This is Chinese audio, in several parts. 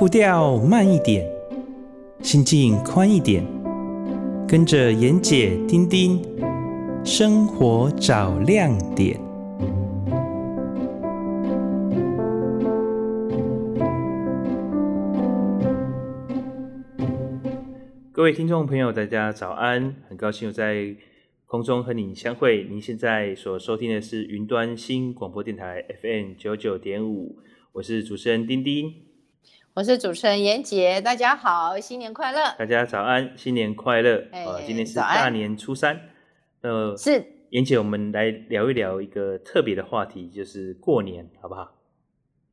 步调慢一点，心境宽一点，跟着妍姐、丁丁，生活找亮点。各位听众朋友，大家早安！很高兴又在空中和你相会。您现在所收听的是云端新广播电台 FM 九九点五，我是主持人丁丁。我是主持人妍姐，大家好，新年快乐！大家早安，新年快乐！哎、呃，今天是大年初三，呃，是妍姐，我们来聊一聊一个特别的话题，就是过年，好不好？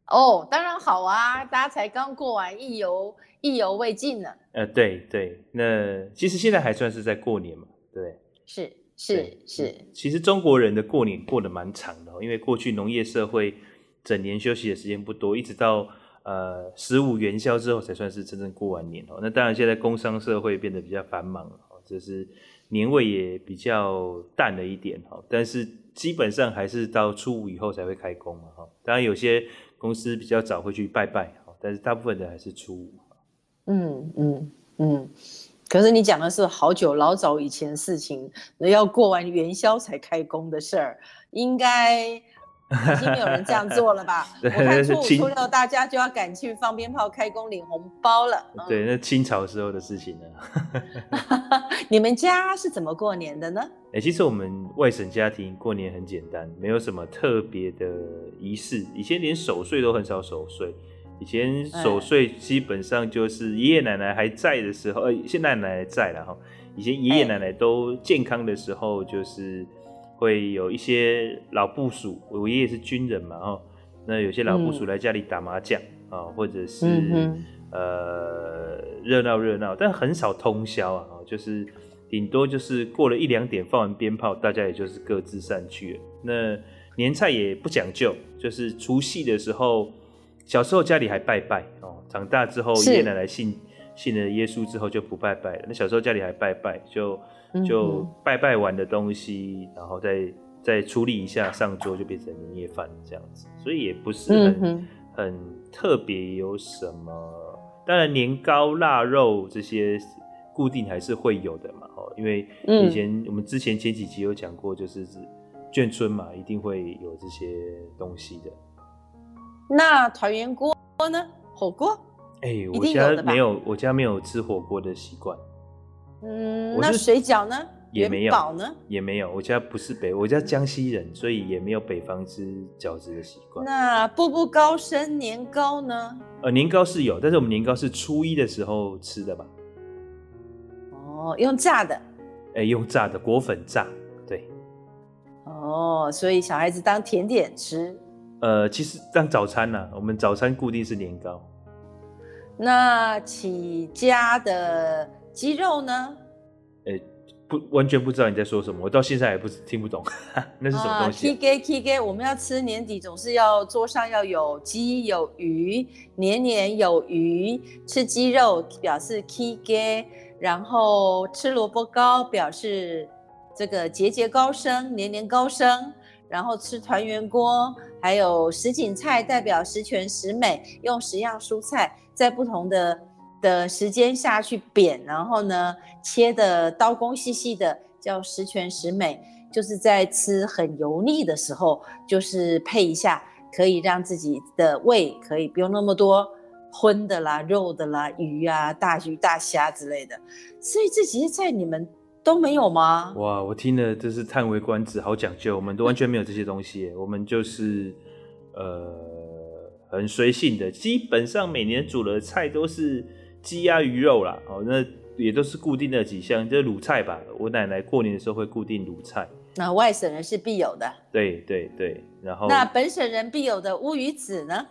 哦，当然好啊，大家才刚过完，意犹意犹未尽呢。呃，对对，那其实现在还算是在过年嘛，对，是是是，其实中国人的过年过得蛮长的，因为过去农业社会整年休息的时间不多，一直到。呃，十五元宵之后才算是真正过完年哦。那当然，现在工商社会变得比较繁忙哦，就是年味也比较淡了一点哈。但是基本上还是到初五以后才会开工嘛哈。当然，有些公司比较早会去拜拜哈，但是大部分的还是初五。嗯嗯嗯。可是你讲的是好久老早以前事情，要过完元宵才开工的事儿，应该。已经没有人这样做了吧？我看初五初六大家就要赶去放鞭炮、开工、领红包了。对，那清朝时候的事情呢？你们家是怎么过年的呢？哎，其实我们外省家庭过年很简单，没有什么特别的仪式。以前连守岁都很少守岁，以前守岁基本上就是爷爷奶奶还在的时候，呃，现在奶奶在了哈。以前爷爷奶奶都健康的时候，就是。会有一些老部属，我爷爷是军人嘛，哦，那有些老部属来家里打麻将啊，嗯，或者是，嗯，呃热闹热闹，但很少通宵啊，就是顶多就是过了一两点放完鞭炮，大家也就是各自散去了。那年菜也不讲究，就是除夕的时候，小时候家里还拜拜哦，长大之后爷爷奶奶信信了耶稣之后就不拜拜了。那小时候家里还拜拜就。就拜拜完的东西，然后再再处理一下上桌，就变成年夜饭这样子，所以也不是很、嗯、很特别有什么。当然年糕、腊肉这些固定还是会有的嘛，哦，因为以前我们之前前几集有讲过，就是眷村嘛，一定会有这些东西的。那团圆锅呢？火锅？哎、欸，我家没有，我家没有吃火锅的习惯。嗯，那水饺呢？也没有。元宝呢？也没有。我家不是北，我家江西人，所以也没有北方吃饺子的习惯。那步步高升年糕呢？呃，年糕是有，但是我们年糕是初一的时候吃的吧？哦，用炸的。哎、欸，用炸的，果粉炸，对。哦，所以小孩子当甜点吃。呃，其实当早餐呢、啊，我们早餐固定是年糕。那起家的。鸡肉呢？哎、欸，不，完全不知道你在说什么，我到现在也不听不懂，那是什么东西、啊？起鸡起鸡，我们要吃年底总是要桌上要有鸡有鱼，年年有余。吃鸡肉表示 K K，，然后吃萝卜糕表示这个节节高升，年年高升。然后吃团圆锅，还有什锦菜代表十全十美，用十样蔬菜在不同的。的时间下去扁，然后呢，切的刀工细细的，叫十全十美。就是在吃很油腻的时候，就是配一下，可以让自己的胃可以不用那么多荤的啦、肉的啦、鱼啊、大鱼大虾之类的。所以这些菜你们都没有吗？哇，我听了真是叹为观止，好讲究，我们都完全没有这些东西。我们就是呃很随性的，基本上每年煮的菜都是。鸡鸭鱼肉啦，哦，那也都是固定的几项，就是卤菜吧。我奶奶过年的时候会固定卤菜。那外省人是必有的。对对对，然后那本省人必有的乌鱼子呢？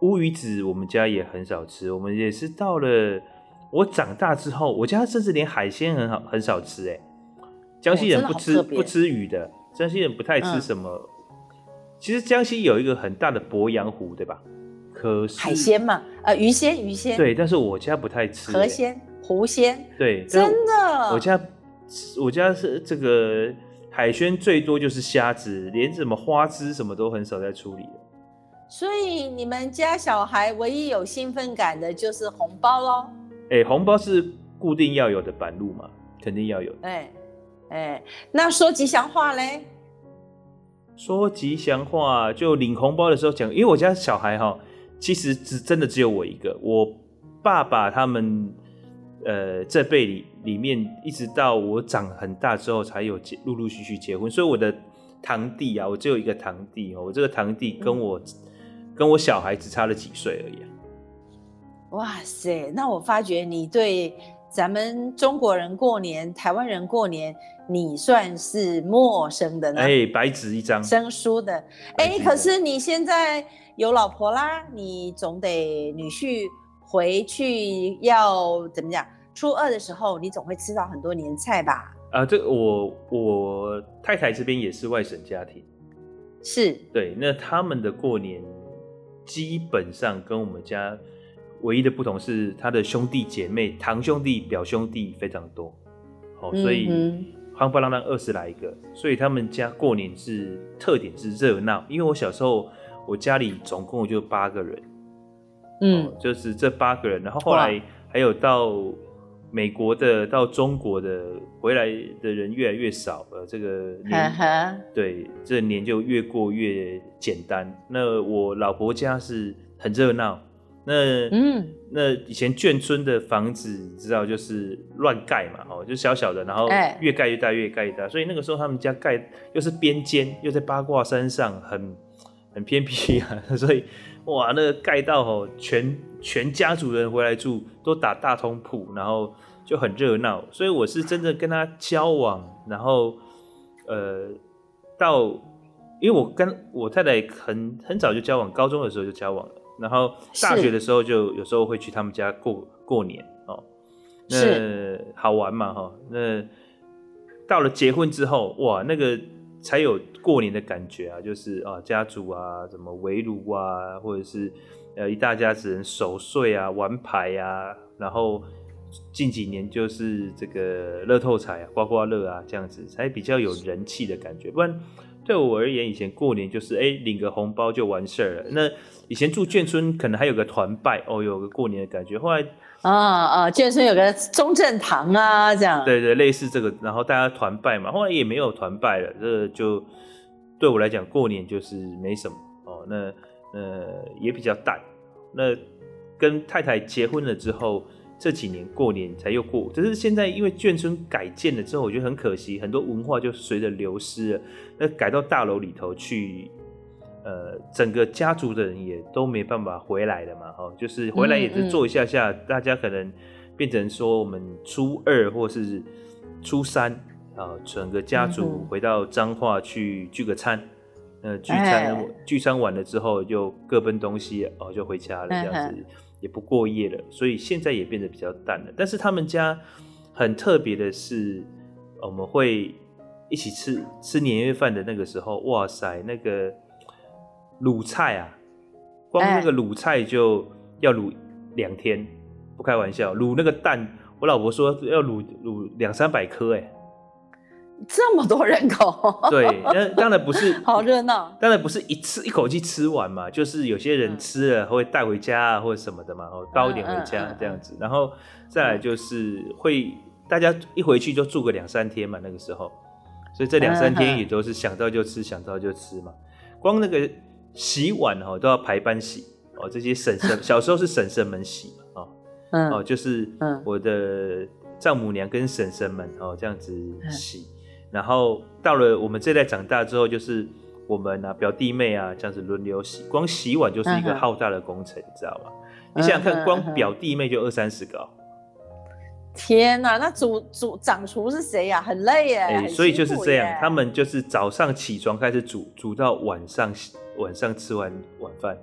乌鱼子我们家也很少吃，我们也是到了我长大之后，我家甚至连海鲜很好很少吃哎。江西人不吃、哦、不吃鱼的，江西人不太吃什么。嗯、其实江西有一个很大的鄱阳湖，对吧？可是海鲜嘛，呃，鱼鲜鱼鲜。对，但是我家不太吃、欸。河鲜、湖鲜。对，真的。我家，我家是这个海鲜最多就是虾子，连什么花枝什么都很少在处理。所以你们家小孩唯一有兴奋感的就是红包喽？哎、欸，红包是固定要有的板路嘛，肯定要有的。哎哎、那说吉祥话嘞？说吉祥话就领红包的时候讲，因为我家小孩哈，其实只真的只有我一个。我爸爸他们呃这辈里里面，一直到我长很大之后，才有结陆陆续续结婚。所以我的堂弟啊，我只有一个堂弟哦，我这个堂弟跟我、嗯、跟我小孩只差了几岁而已、啊。哇塞，那我发觉你对咱们中国人过年、台湾人过年。你算是陌生的呢？哎、欸，白纸一张，生疏的。哎、欸，可是你现在有老婆啦，你总得女婿回去要怎么讲？初二的时候，你总会吃到很多年菜吧？啊，这个我我太太这边也是外省家庭，是对。那他们的过年基本上跟我们家唯一的不同是，他的兄弟姐妹、堂兄弟、表兄弟非常多，好，所以。嗯夯不啷当二十来个，所以他们家过年是特点是热闹。因为我小时候，我家里总共就八个人，嗯，就是这八个人。然后后来还有到美国的、到中国的回来的人越来越少，呃，这个年对这年就越过越简单。那我老婆家是很热闹。那嗯，那以前眷村的房子你知道就是乱盖嘛，哦，就小小的，然后越盖越大，越盖越大。所以那个时候他们家盖又是边间，又在八卦山上，很很偏僻啊。所以哇，那个盖到哦，全全家族人回来住都打大通铺，然后就很热闹。所以我是真的跟他交往，然后呃，到因为我跟我太太很很早就交往，高中的时候就交往了。然后大学的时候就有时候会去他们家过过年哦，那好玩嘛哈。那到了结婚之后，哇，那个才有过年的感觉啊，就是啊家族啊，什么围炉啊，或者是呃一大家子人守岁啊，玩牌啊，然后近几年就是这个乐透彩啊，刮刮乐啊这样子，才比较有人气的感觉。不然对我而言，以前过年就是哎领个红包就完事儿了。那以前住眷村，可能还有个团拜哦，有个过年的感觉。后来啊啊，眷村有个中正堂啊，这样。对对，类似这个，然后大家团拜嘛。后来也没有团拜了，这个就对我来讲，过年就是没什么哦。那呃也比较淡。那跟太太结婚了之后，这几年过年才又过。只是现在因为眷村改建了之后，我觉得很可惜，很多文化就随着流失了。那改到大楼里头去。呃，整个家族的人也都没办法回来了嘛，哈，就是回来也是做一下下，嗯嗯、大家可能变成说我们初二或是初三啊，整个家族回到彰化去聚个餐，呃，聚餐、哎、聚餐完了之后就各奔东西哦，就回家了，这样子也不过夜了，所以现在也变得比较淡了。但是他们家很特别的是，我们会一起吃吃年夜饭的那个时候，哇塞，那个。卤菜啊，光那个卤菜就要卤两天，欸，不开玩笑。卤那个蛋，我老婆说要卤卤两三百颗，哎，这么多人口。对，那当然不是，好热闹。当然不是一次一口气吃完嘛，就是有些人吃了会带回家啊，或者什么的嘛，包一点回家这样子。然后再来就是会大家一回去就住个两三天嘛，那个时候，所以这两三天也都是想到就吃，想到就吃嘛。光那个。洗碗哦都要排班洗哦，这些婶婶 小时候是婶婶们洗嘛哦，嗯、哦就是我的丈母娘跟婶婶们哦这样子洗，嗯、然后到了我们这代长大之后，就是我们啊表弟妹啊这样子轮流洗，光洗碗就是一个浩大的工程，嗯、你知道吗？你想想看，光表弟妹就二三十个，哦，天哪，那主主掌厨是谁呀？很累耶，欸，所以就是这样，他们就是早上起床开始煮，煮到晚上。晚上吃完晚饭，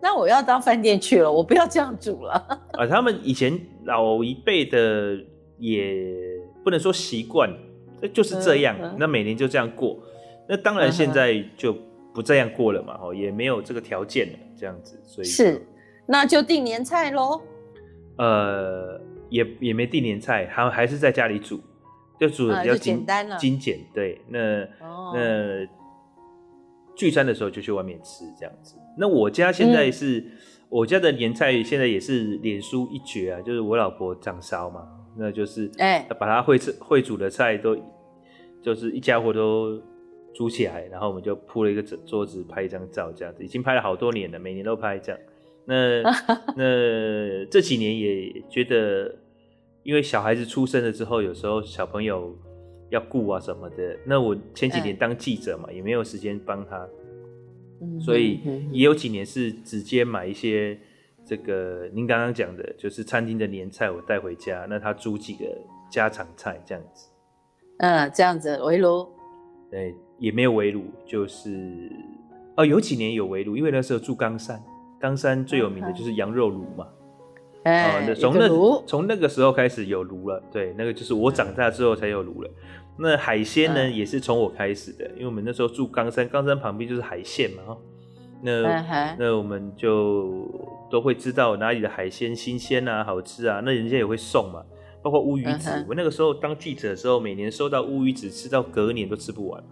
那我要到饭店去了，我不要这样煮了。啊，他们以前老一辈的也不能说习惯，那就是这样，那每年就这样过。那当然现在就不这样过了嘛，哦、嗯，也没有这个条件了，这样子，所以是，那就订年菜喽。呃，也也没订年菜，还还是在家里煮，就煮的比较简单了，精简。对，那、哦、那。聚餐的时候就去外面吃这样子。那我家现在是，嗯、我家的年菜现在也是脸书一绝啊，就是我老婆掌勺嘛，那就是哎，把他会吃会煮的菜都，就是一家伙都煮起来，然后我们就铺了一个桌子拍一张照这样子，已经拍了好多年了，每年都拍这样。那 那这几年也觉得，因为小孩子出生了之后，有时候小朋友要顾啊什么的。那我前几年当记者嘛，欸、也没有时间帮他，所以也有几年是直接买一些这个您刚刚讲的，就是餐厅的年菜，我带回家，那他煮几个家常菜这样子。嗯，这样子围炉。对，也没有围炉，就是哦，有几年有围炉，因为那时候住冈山。冈山最有名的就是羊肉炉嘛，哎、嗯，从、呃、那从那个时候开始有炉了，对，那个就是我长大之后才有炉了。那海鲜呢，嗯、也是从我开始的，因为我们那时候住冈山，冈山旁边就是海线嘛，那、嗯、那我们就都会知道哪里的海鲜新鲜啊、好吃啊，那人家也会送嘛，包括乌鱼子。嗯、我那个时候当记者的时候，每年收到乌鱼子，吃到隔年都吃不完。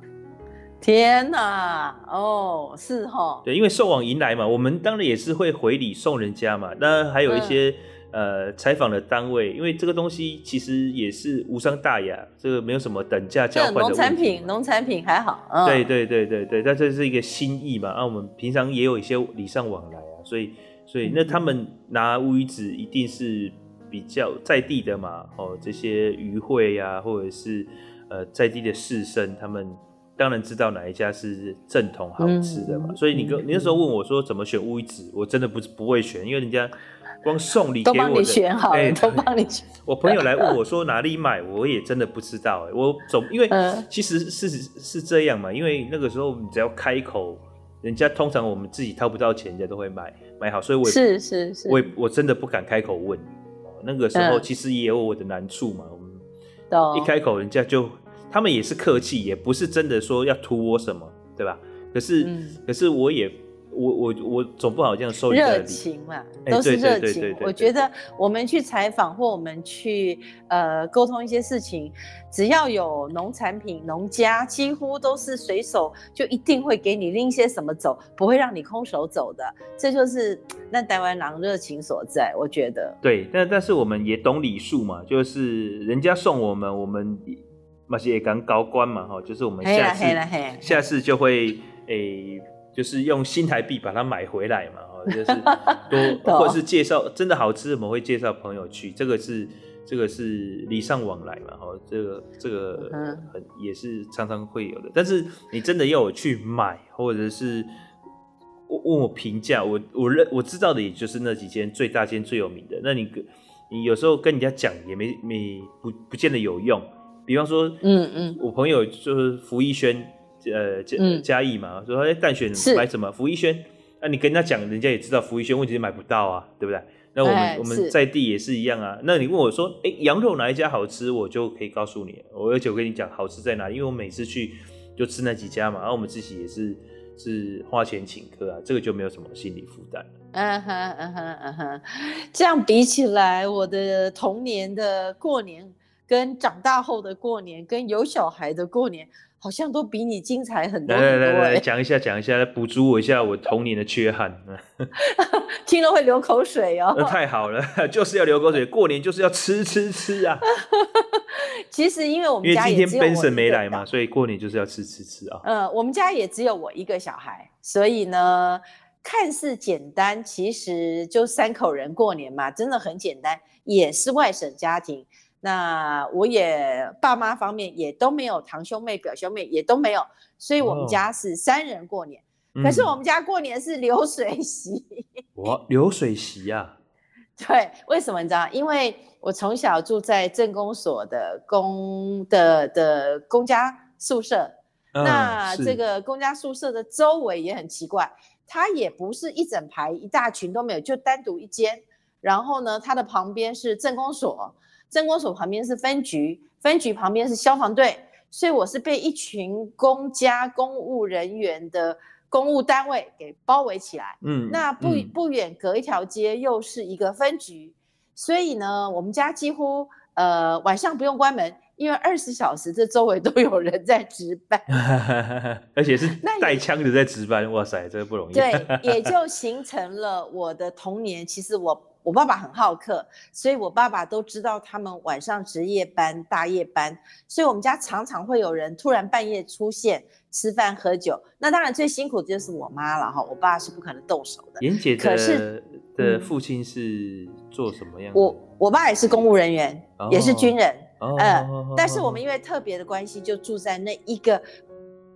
天哪，哦，是哈，对，因为送往迎来嘛，我们当然也是会回礼送人家嘛。那还有一些、嗯、呃采访的单位，因为这个东西其实也是无伤大雅，这个没有什么等价交换的。农产品，农产品还好。嗯、对对对对对，但这是一个心意嘛。那、啊、我们平常也有一些礼尚往来啊，所以所以那他们拿乌鱼子一定是比较在地的嘛。哦，这些鱼会呀、啊，或者是呃在地的士绅他们。当然知道哪一家是正统好吃的嘛，嗯、所以你跟你那时候问我说怎么选乌鱼子，我真的不不会选，因为人家光送礼给我的，都帮你选好了，欸、都帮你选。我朋友来问我说哪里买，我也真的不知道哎，我总因为其实是是这样嘛，因为那个时候你只要开口，人家通常我们自己掏不到钱，人家都会买买好，所以我也是是是，我我真的不敢开口问。那个时候其实也有我的难处嘛，我们一开口人家就。他们也是客气，也不是真的说要图我什么，对吧？可是，嗯、可是我也，我我我总不好这样收人热情嘛，都是热情。我觉得我们去采访或我们去呃沟通一些事情，只要有农产品、农家，几乎都是随手就一定会给你拎些什么走，不会让你空手走的。这就是那台湾狼热情所在，我觉得。对，但但是我们也懂礼数嘛，就是人家送我们，我们。嘛是也刚高官嘛，哈，就是我们下次下次就会诶、欸，就是用新台币把它买回来嘛，哈，就是多或者是介绍真的好吃，我们会介绍朋友去，这个是这个是礼尚往来嘛，哈，这个这个很也是常常会有的。但是你真的要我去买，或者是问我评价，我我认我知道的也就是那几间最大间最有名的。那你你有时候跟人家讲也没没不不见得有用。比方说，嗯嗯，我朋友就是福一轩，呃，嘉嘉义嘛，说哎，淡水买什么？福一轩，那你跟他讲，人家也知道福一轩，问题是买不到啊，对不对？那我们我们在地也是一样啊。那你问我说，哎，羊肉哪一家好吃？我就可以告诉你，我而且我跟你讲好吃在哪里，因为我每次去就吃那几家嘛，然后我们自己也是是花钱请客啊，这个就没有什么心理负担。嗯哼嗯哼嗯哼，这样比起来，我的童年的过年。跟长大后的过年，跟有小孩的过年，好像都比你精彩很多很多。来来来，讲一下，讲一下，来补足我一下我童年的缺憾。听了会流口水哦。那 太好了，就是要流口水。过年就是要吃吃吃啊。其实因为我们家今天 Benson 没来嘛，所以过年就是要吃吃吃啊。嗯，我们家也只有我一个小孩，所以呢，看似简单，其实就三口人过年嘛，真的很简单，也是外省家庭。那我也爸妈方面也都没有堂兄妹表兄妹也都没有，所以我们家是三人过年。哦、可是我们家过年是流水席。哇，流水席呀？对，为什么你知道？因为我从小住在镇公所的公的的公家宿舍，嗯、那这个公家宿舍的周围也很奇怪，它也不是一整排一大群都没有，就单独一间。然后呢，它的旁边是镇公所。镇公所旁边是分局，分局旁边是消防队，所以我是被一群公家公务人员的公务单位给包围起来。嗯，那不不远隔一条街又是一个分局，所以呢，我们家几乎呃，晚上不用关门，因为二十小时这周围都有人在值班，而且是带枪的在值班，哇塞，这个不容易。对，也就形成了我的童年。其实我我爸爸很好客，所以我爸爸都知道他们晚上值夜班、大夜班，所以我们家常常会有人突然半夜出现吃饭喝酒。那当然最辛苦的就是我妈了哈，我爸是不可能动手的。妍姐的可是的父亲是做什么样的？我我爸也是公务人员，哦、也是军人。哦、呃，哦、但是我们因为特别的关系，就住在那一个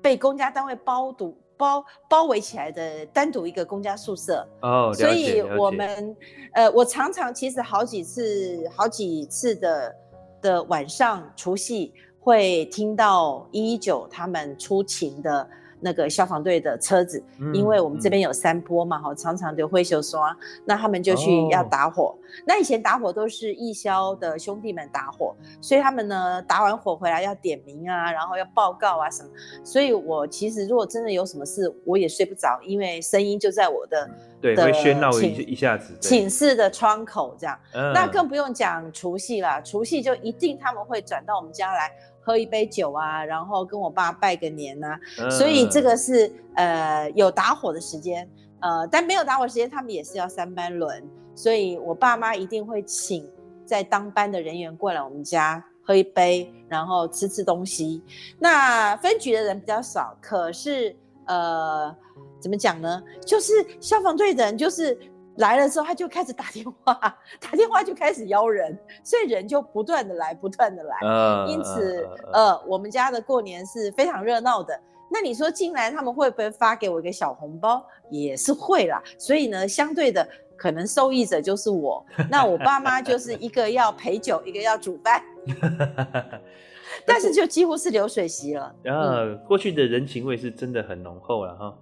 被公家单位包堵、包包围起来的单独一个公家宿舍。哦，所以我们呃，我常常其实好几次、好几次的的晚上除夕会听到一一九他们出勤的。那个消防队的车子，嗯、因为我们这边有山坡嘛，哈、嗯，常常就会修刷，那他们就去要打火。哦、那以前打火都是义消的兄弟们打火，所以他们呢打完火回来要点名啊，然后要报告啊什么。所以我其实如果真的有什么事，我也睡不着，因为声音就在我的对会喧闹一一下子寝室的窗口这样。嗯、那更不用讲除夕啦，除夕就一定他们会转到我们家来。喝一杯酒啊，然后跟我爸拜个年啊，嗯、所以这个是呃有打火的时间，呃，但没有打火时间，他们也是要三班轮，所以我爸妈一定会请在当班的人员过来我们家喝一杯，然后吃吃东西。那分局的人比较少，可是呃怎么讲呢？就是消防队的人就是。来了之后，他就开始打电话，打电话就开始邀人，所以人就不断的来，不断的来。Uh, 因此，呃，我们家的过年是非常热闹的。那你说进来他们会不会发给我一个小红包？也是会啦。所以呢，相对的，可能受益者就是我。那我爸妈就是一个要陪酒，一个要煮饭，但是就几乎是流水席了。然后、uh, 过去的人情味是真的很浓厚了哈。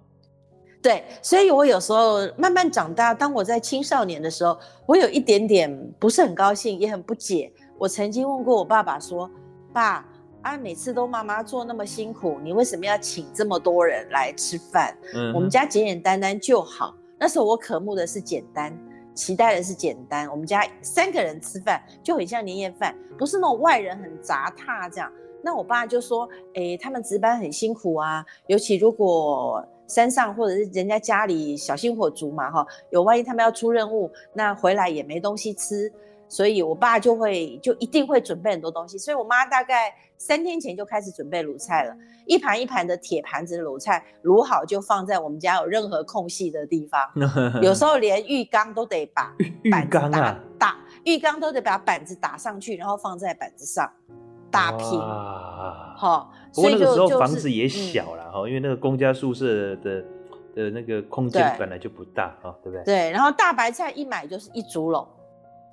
对，所以我有时候慢慢长大，当我在青少年的时候，我有一点点不是很高兴，也很不解。我曾经问过我爸爸说：“爸，啊，每次都妈妈做那么辛苦，你为什么要请这么多人来吃饭？嗯，我们家简简单单就好。那时候我渴慕的是简单，期待的是简单。我们家三个人吃饭就很像年夜饭，不是那种外人很杂沓这样。那我爸就说：哎，他们值班很辛苦啊，尤其如果……山上或者是人家家里小心火烛嘛，哈，有万一他们要出任务，那回来也没东西吃，所以我爸就会就一定会准备很多东西，所以我妈大概三天前就开始准备卤菜了，一盘一盘的铁盘子的卤菜卤好就放在我们家有任何空隙的地方，有时候连浴缸都得把板子打打，啊、打浴缸都得把板子打上去，然后放在板子上。大坪，好，不过那个时候房子也小了哈，因为那个公家宿舍的的那个空间本来就不大啊，对不对？对，然后大白菜一买就是一竹笼，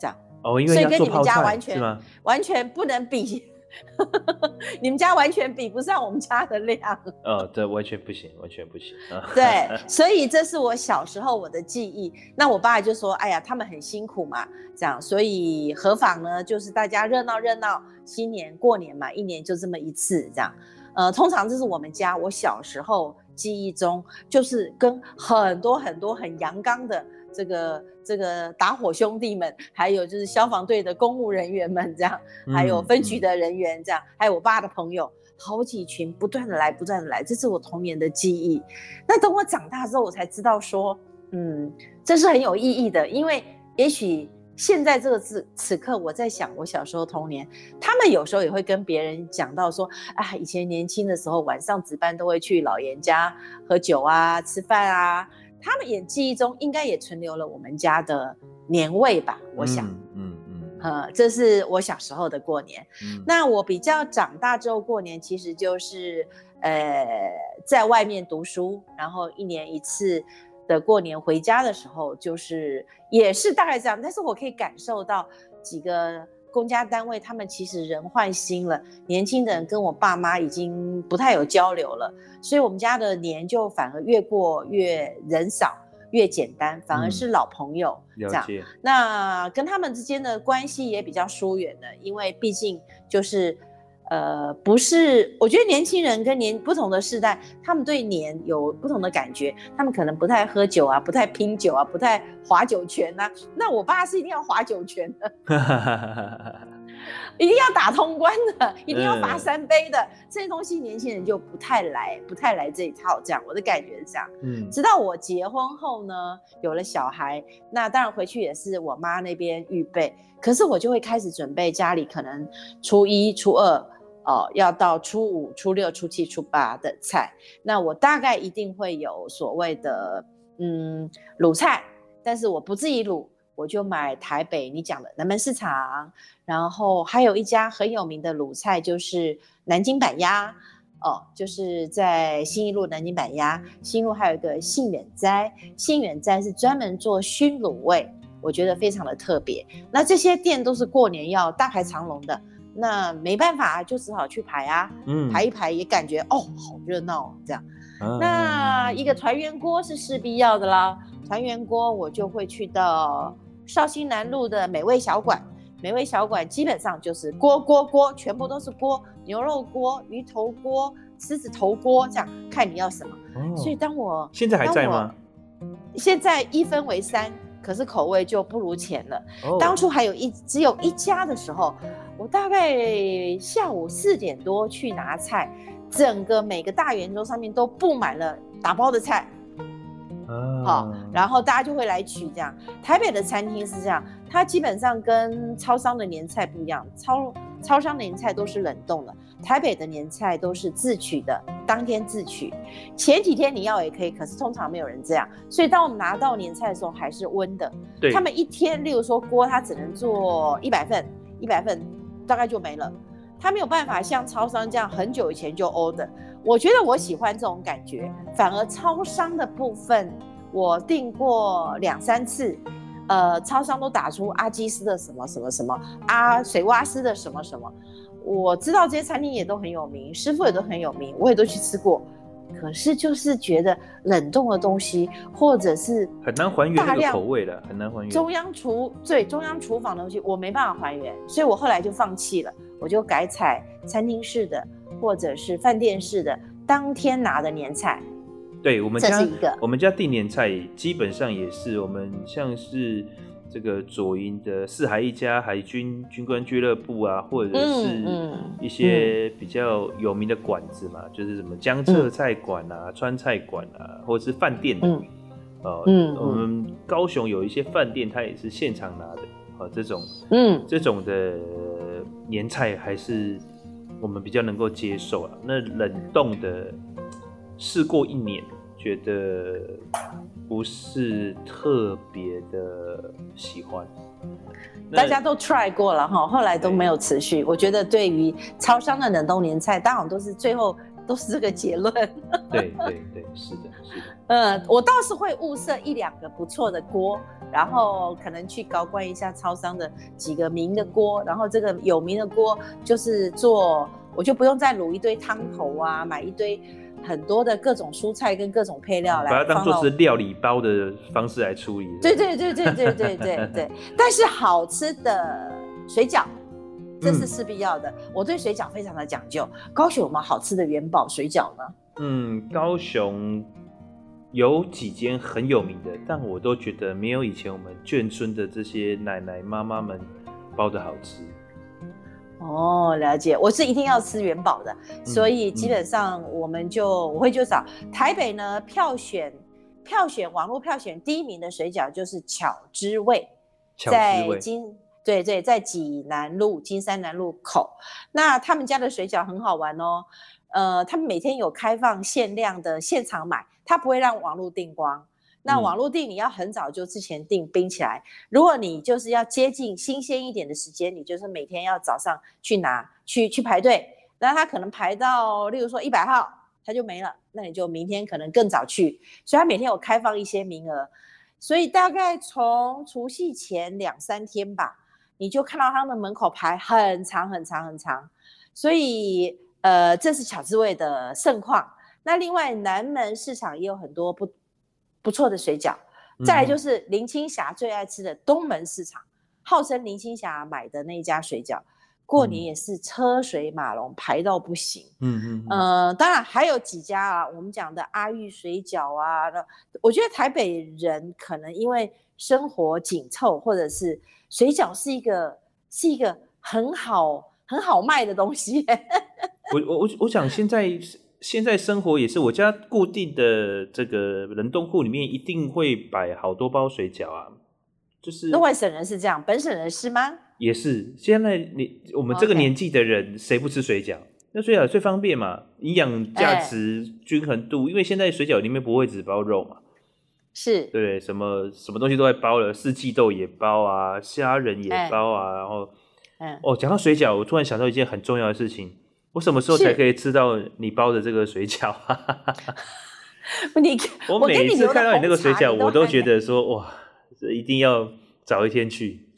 这样哦，因为跟你们家完全？完全不能比。你们家完全比不上我们家的量 哦，对，完全不行，完全不行。对，所以这是我小时候我的记忆。那我爸就说：“哎呀，他们很辛苦嘛，这样，所以何妨呢？就是大家热闹热闹，新年过年嘛，一年就这么一次，这样。呃，通常这是我们家我小时候记忆中，就是跟很多很多很阳刚的。”这个这个打火兄弟们，还有就是消防队的公务人员们，这样，还有分局的人员，这样，嗯、还有我爸的朋友，好几群不断的来，不断的来，这是我童年的记忆。那等我长大之后，我才知道说，嗯，这是很有意义的，因为也许现在这个字此刻，我在想我小时候童年，他们有时候也会跟别人讲到说，啊，以前年轻的时候晚上值班都会去老严家喝酒啊，吃饭啊。他们也记忆中应该也存留了我们家的年味吧，我想，嗯嗯，呃，这是我小时候的过年。嗯、那我比较长大之后过年，其实就是呃在外面读书，然后一年一次的过年回家的时候，就是也是大概这样。但是我可以感受到几个。公家单位，他们其实人换新了，年轻的人跟我爸妈已经不太有交流了，所以我们家的年就反而越过越人少，越简单，反而是老朋友、嗯、这样。那跟他们之间的关系也比较疏远了，因为毕竟就是。呃，不是，我觉得年轻人跟年不同的世代，他们对年有不同的感觉，他们可能不太喝酒啊，不太拼酒啊，不太划酒拳呐、啊。那我爸是一定要划酒拳的。一定要打通关的，一定要罚三杯的、嗯、这些东西，年轻人就不太来，不太来这一套。这样，我的感觉是这样。嗯，直到我结婚后呢，有了小孩，那当然回去也是我妈那边预备。可是我就会开始准备家里可能初一、初二，哦，要到初五、初六、初七、初八的菜。那我大概一定会有所谓的嗯卤菜，但是我不自己卤。我就买台北你讲的南门市场，然后还有一家很有名的卤菜，就是南京板鸭哦，就是在新一路南京板鸭。新路还有一个信远斋，信远斋是专门做熏卤味，我觉得非常的特别。那这些店都是过年要大排长龙的，那没办法就只好去排啊，嗯，排一排也感觉哦好热闹这样。啊、那一个团圆锅是势必要的啦，团圆锅我就会去到。绍兴南路的美味小馆，美味小馆基本上就是锅锅锅，全部都是锅，牛肉锅、鱼头锅、狮子头锅，这样看你要什么。哦、所以当我现在还在吗？现在一分为三，可是口味就不如前了。哦、当初还有一只有一家的时候，我大概下午四点多去拿菜，整个每个大圆桌上面都布满了打包的菜。好，然后大家就会来取这样。台北的餐厅是这样，它基本上跟超商的年菜不一样，超超商的年菜都是冷冻的，台北的年菜都是自取的，当天自取。前几天你要也可以，可是通常没有人这样，所以当我们拿到年菜的时候还是温的。对，他们一天，例如说锅，他只能做一百份，一百份大概就没了，他没有办法像超商这样很久以前就 order。我觉得我喜欢这种感觉，反而超商的部分我订过两三次，呃，超商都打出阿基斯的什么什么什么，阿水蛙斯的什么什么，我知道这些餐厅也都很有名，师傅也都很有名，我也都去吃过，可是就是觉得冷冻的东西或者是很难还原那个口味的，很难还原。中央厨对中央厨房的东西我没办法还原，所以我后来就放弃了，我就改采餐厅式的。或者是饭店式的当天拿的年菜，对我们家，我们家订年菜基本上也是我们像是这个左营的四海一家海军军官俱乐部啊，或者是一些比较有名的馆子嘛，嗯嗯、就是什么江浙菜馆啊、嗯、川菜馆啊，或者是饭店的，嗯、呃，嗯，我们高雄有一些饭店，它也是现场拿的，呃，这种，嗯，这种的年菜还是。我们比较能够接受啊，那冷冻的试过一年，觉得不是特别的喜欢。大家都 try 过了哈，后来都没有持续。我觉得对于超商的冷冻年菜，当然都是最后都是这个结论。对对对，是的，是的。嗯，我倒是会物色一两个不错的锅。然后可能去高观一下超商的几个名的锅，然后这个有名的锅就是做，我就不用再卤一堆汤头啊，买一堆很多的各种蔬菜跟各种配料来，把它当做是料理包的方式来处理。对对对对对对对 对。但是好吃的水饺，这是势必要的。嗯、我对水饺非常的讲究。高雄有没有好吃的元宝水饺呢？嗯，高雄。有几间很有名的，但我都觉得没有以前我们眷村的这些奶奶妈妈们包的好吃。哦，了解，我是一定要吃元宝的，嗯、所以基本上我们就、嗯、我会就找台北呢票选票选网络票选第一名的水饺就是巧之味，之味在金对对，在济南路金山南路口，那他们家的水饺很好玩哦。呃，他们每天有开放限量的现场买，他不会让网络订光。那网络订你要很早就之前订冰起来。如果你就是要接近新鲜一点的时间，你就是每天要早上去拿去去排队。那他可能排到，例如说一百号，他就没了。那你就明天可能更早去。所以他每天有开放一些名额，所以大概从除夕前两三天吧，你就看到他们门口排很长很长很长。所以。呃，这是巧滋味的盛况。那另外南门市场也有很多不不错的水饺。再来就是林青霞最爱吃的东门市场，嗯、号称林青霞买的那家水饺，过年也是车水马龙排到不行。嗯嗯。呃，当然还有几家啊，我们讲的阿玉水饺啊，那我觉得台北人可能因为生活紧凑，或者是水饺是一个是一个。很好很好卖的东西。我我我我想现在现在生活也是，我家固定的这个冷冻库里面一定会摆好多包水饺啊。就是那外省人是这样，本省人是吗？也是。现在你我们这个年纪的人谁不吃水饺.那水饺最方便嘛，营养价值均衡度，欸，因为现在水饺里面不会只包肉嘛。是对，什么什么东西都在包了，四季豆也包啊，虾仁也包啊，欸、然后，嗯，哦，讲到水饺，我突然想到一件很重要的事情，我什么时候才可以吃到你包的这个水饺？你我每一次看到你那个水饺，我都觉得说哇，这一定要早一天去。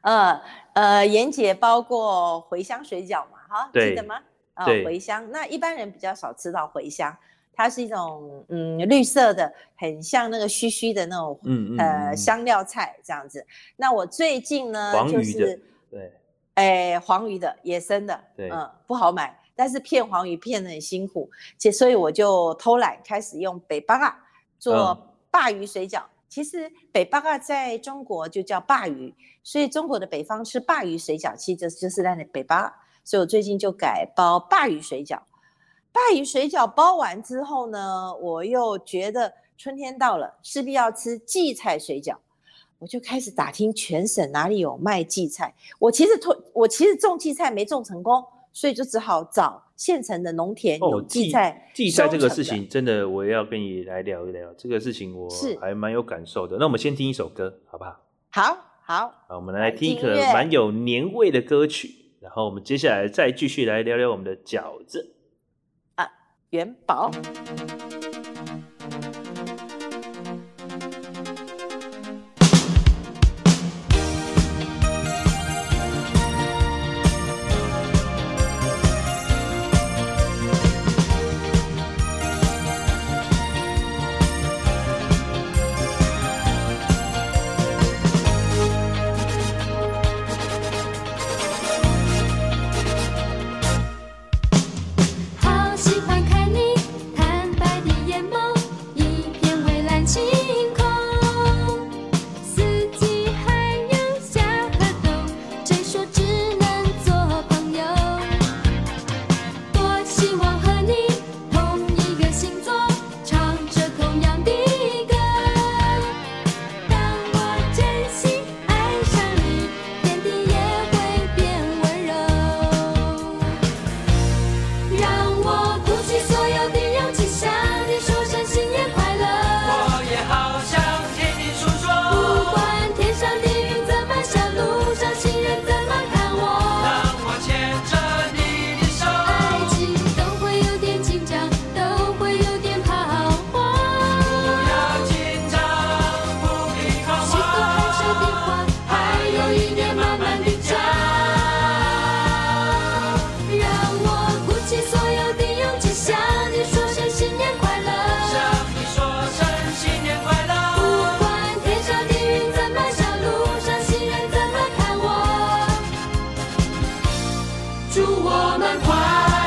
呃呃，妍姐包过茴香水饺嘛？哈，记得吗？啊、哦，茴香，那一般人比较少吃到茴香。它是一种嗯绿色的，很像那个须须的那种嗯，嗯呃香料菜这样子。那我最近呢就是对，哎、欸、黄鱼的野生的，对，嗯不好买，但是片黄鱼片得很辛苦，且所以我就偷懒开始用北巴嘎做鲅鱼水饺。嗯、其实北巴嘎在中国就叫鲅鱼，所以中国的北方吃鲅鱼水饺，其实就是就是在那北巴，所以我最近就改包鲅鱼水饺。鲅鱼水饺包完之后呢，我又觉得春天到了，势必要吃荠菜水饺，我就开始打听全省哪里有卖荠菜。我其实种我其实种荠菜没种成功，所以就只好找县城的农田有荠菜。荠菜这个事情真的，我要跟你来聊一聊。这个事情我还蛮有感受的。那我们先听一首歌，好不好？好，好，好，我们来听一个蛮有年味的歌曲，然后我们接下来再继续来聊聊我们的饺子啊。元宝。我们。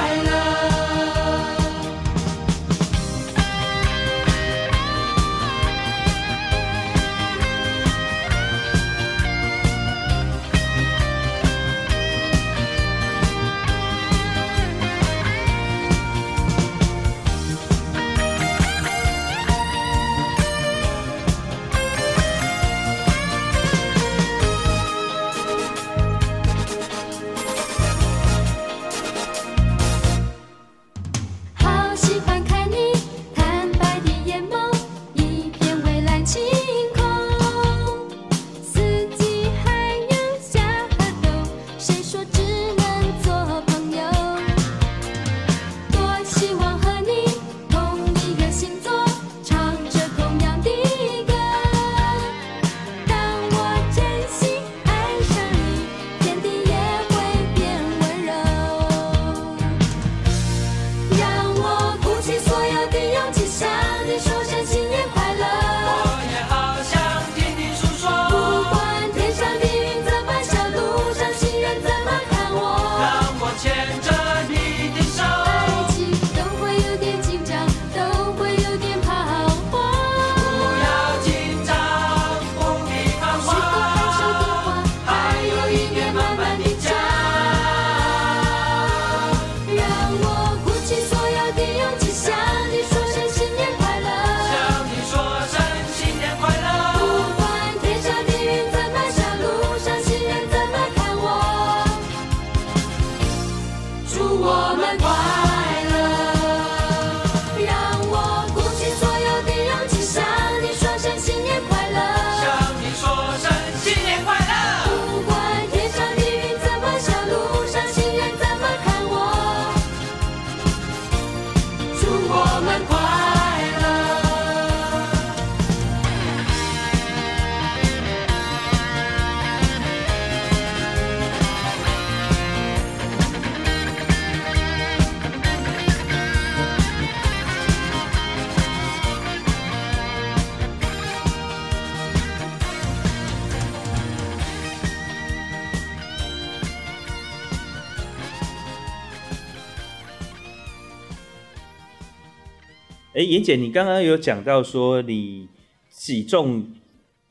妍姐，你刚刚有讲到说你喜种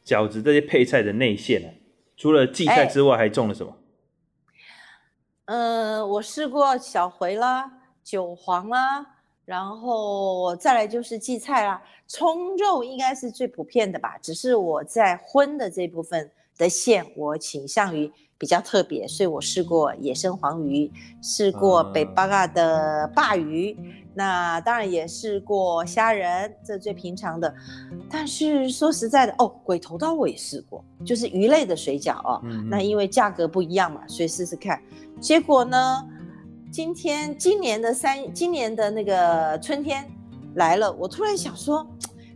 饺子这些配菜的内馅啊，除了荠菜之外，还种了什么？呃，我试过小茴啦、韭黄啦，然后再来就是荠菜啦，葱肉应该是最普遍的吧。只是我在荤的这部分的馅，我倾向于比较特别，所以我试过野生黄鱼，试过北巴嘎的鲅鱼。嗯那当然也试过虾仁，这最平常的。但是说实在的，哦，鬼头刀我也试过，就是鱼类的水饺哦。嗯嗯。那因为价格不一样嘛，所以试试看。结果呢，今天今年的三，今年的那个春天来了，我突然想说，